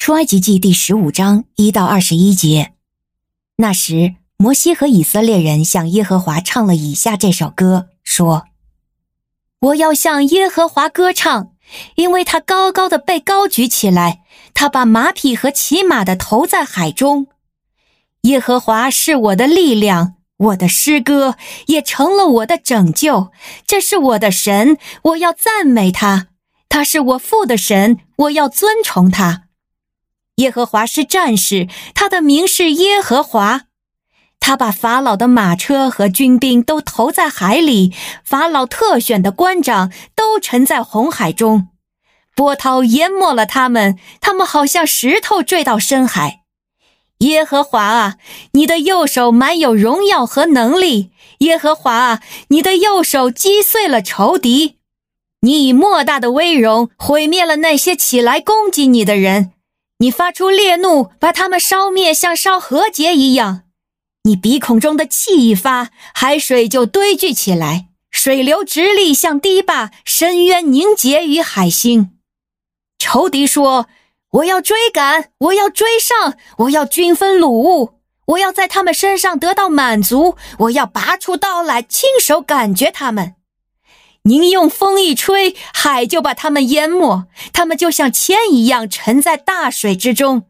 出埃及记第十五章一到二十一节。那时，摩西和以色列人向耶和华唱了以下这首歌，说：“我要向耶和华歌唱，因为他高高的被高举起来，他把马匹和骑马的投在海中。耶和华是我的力量，我的诗歌也成了我的拯救。这是我的神，我要赞美他。他是我父的神，我要尊崇他。”耶和华是战士，他的名是耶和华。他把法老的马车和军兵都投在海里，法老特选的官长都沉在红海中，波涛淹没了他们，他们好像石头坠到深海。耶和华啊，你的右手满有荣耀和能力。耶和华啊，你的右手击碎了仇敌，你以莫大的威荣毁灭了那些起来攻击你的人。你发出烈怒，把他们烧灭，像烧禾秸一样。你鼻孔中的气一发，海水就堆聚起来，水流直立，像堤坝，深渊凝结于海星。仇敌说：“我要追赶，我要追上，我要均分掳物，我要在他们身上得到满足，我要拔出刀来，亲手感觉他们。”您用风一吹，海就把他们淹没，他们就像铅一样沉在大水之中。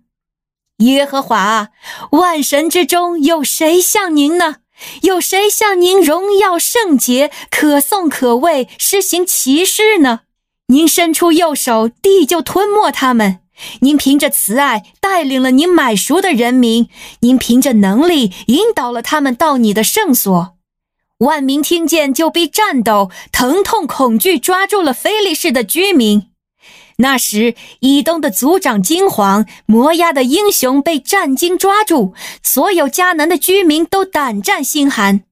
耶和华，万神之中有谁像您呢？有谁像您荣耀圣洁、可颂可畏、施行奇事呢？您伸出右手，地就吞没他们；您凭着慈爱带领了您买赎的人民；您凭着能力引导了他们到你的圣所。万民听见就被颤抖，疼痛恐惧抓住了菲利士的居民。那时，以东的族长惊惶，摩押的英雄被战惊抓住，所有迦南的居民都胆战心寒，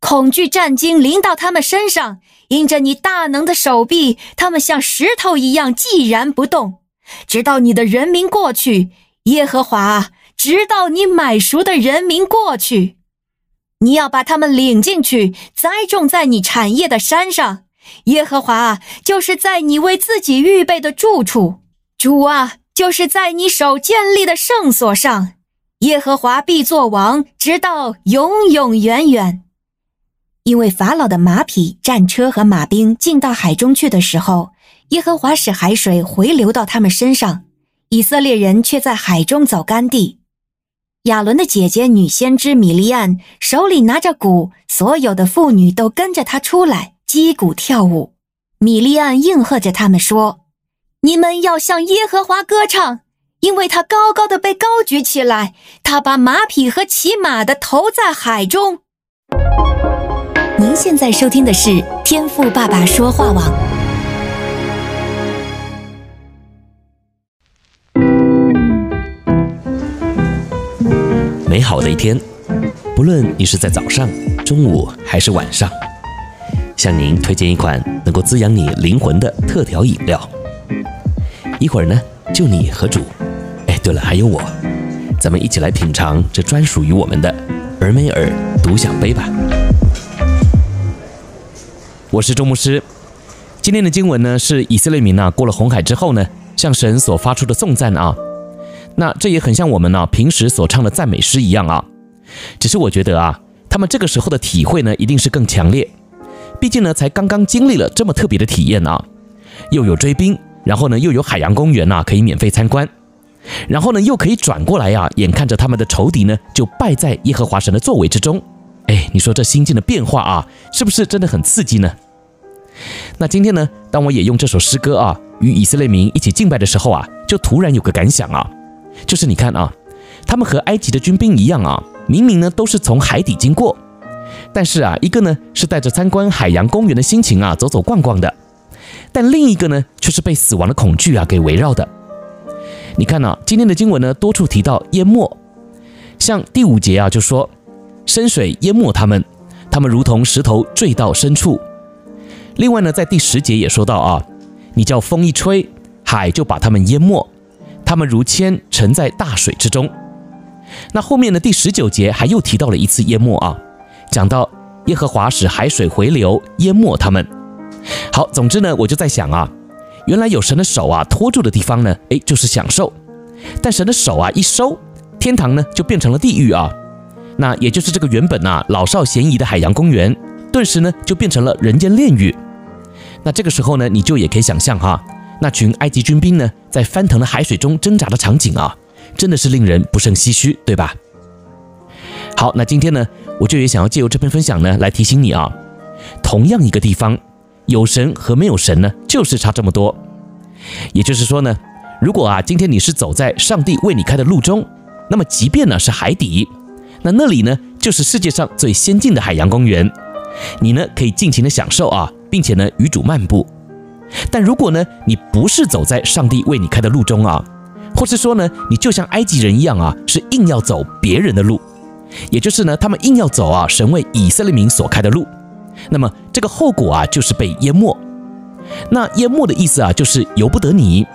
恐惧战惊临到他们身上。因着你大能的手臂，他们像石头一样寂然不动，直到你的人民过去。耶和华，直到你买赎的人民过去。你要把他们领进去，栽种在你产业的山上。耶和华就是在你为自己预备的住处。主啊，就是在你手建立的圣所上。耶和华必作王，直到永永远远。因为法老的马匹、战车和马兵进到海中去的时候，耶和华使海水回流到他们身上，以色列人却在海中走干地。亚伦的姐姐女先知米利暗手里拿着鼓，所有的妇女都跟着她出来击鼓跳舞。米利暗应和着他们说：“你们要向耶和华歌唱，因为他高高的被高举起来，他把马匹和骑马的投在海中。”您现在收听的是天赋爸爸说话网。好的一天，不论你是在早上、中午还是晚上，向您推荐一款能够滋养你灵魂的特调饮料。一会儿呢，就你和主，哎，对了，还有我，咱们一起来品尝这专属于我们的尔梅尔独享杯吧。我是周牧师，今天的经文呢是以色列民啊过了红海之后呢，向神所发出的颂赞啊。那这也很像我们呢、平时所唱的赞美诗一样啊，只是我觉得啊，他们这个时候的体会呢，一定是更强烈。毕竟呢，才刚刚经历了这么特别的体验啊，又有追兵，然后呢，又有海洋公园呐、可以免费参观，然后呢，又可以转过来呀、眼看着他们的仇敌呢就败在耶和华神的作为之中。哎，你说这心境的变化啊，是不是真的很刺激呢？那今天呢，当我也用这首诗歌啊，与以色列民一起敬拜的时候啊，就突然有个感想啊。就是你看啊，他们和埃及的军兵一样啊，明明呢都是从海底经过，但是啊，一个呢是带着参观海洋公园的心情啊走走逛逛的，但另一个呢却是被死亡的恐惧啊给围绕的。你看啊，今天的经文呢多处提到淹没，像第五节啊就说深水淹没他们，他们如同石头坠到深处。另外呢，在第十节也说到啊，你叫风一吹，海就把他们淹没。他们如铅沉在大水之中。那后面的第十九节还又提到了一次淹没啊，讲到耶和华使海水回流淹没他们。好，总之呢，我就在想啊，原来有神的手啊托住的地方呢，哎，就是享受。但神的手啊一收，天堂呢就变成了地狱啊。那也就是这个原本啊老少咸宜的海洋公园，顿时呢就变成了人间炼狱。那这个时候呢，你就也可以想象哈，那群埃及军兵呢在翻腾的海水中挣扎的场景啊，真的是令人不胜唏嘘，对吧？好，那今天呢，我就也想要借由这篇分享呢来提醒你啊，同样一个地方，有神和没有神呢，就是差这么多。也就是说呢，如果啊今天你是走在上帝为你开的路中，那么即便呢是海底。那那里呢，就是世界上最先进的海洋公园，你呢可以尽情的享受啊，并且呢与主漫步。但如果呢你不是走在上帝为你开的路中啊，或是说呢你就像埃及人一样啊，是硬要走别人的路，也就是呢他们硬要走啊神为以色列民所开的路，那么这个后果啊就是被淹没。那淹没的意思啊就是由不得你，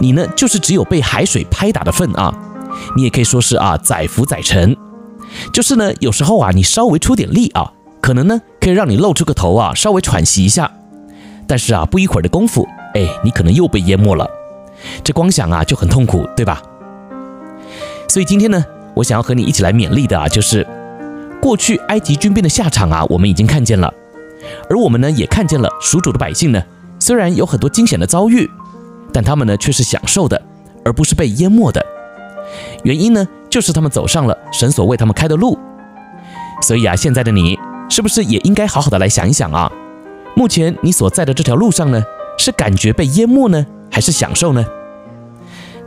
你呢就是只有被海水拍打的份啊，你也可以说是啊载浮载沉。就是呢，有时候啊，你稍微出点力啊，可能呢可以让你露出个头啊，稍微喘息一下。但是啊，不一会儿的功夫，哎，你可能又被淹没了。这光想啊就很痛苦，对吧？所以今天呢，我想要和你一起来勉励的啊，就是过去埃及军兵的下场啊，我们已经看见了，而我们呢也看见了属主的百姓呢，虽然有很多惊险的遭遇，但他们呢却是享受的，而不是被淹没的。原因呢，就是他们走上了神所为他们开的路，所以啊，现在的你是不是也应该好好的来想一想啊？目前你所在的这条路上呢，是感觉被淹没呢，还是享受呢？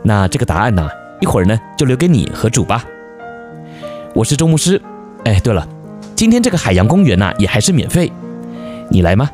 那这个答案呢，一会儿呢就留给你和主吧。我是周牧师，哎，对了，今天这个海洋公园呢也还是免费，你来吗？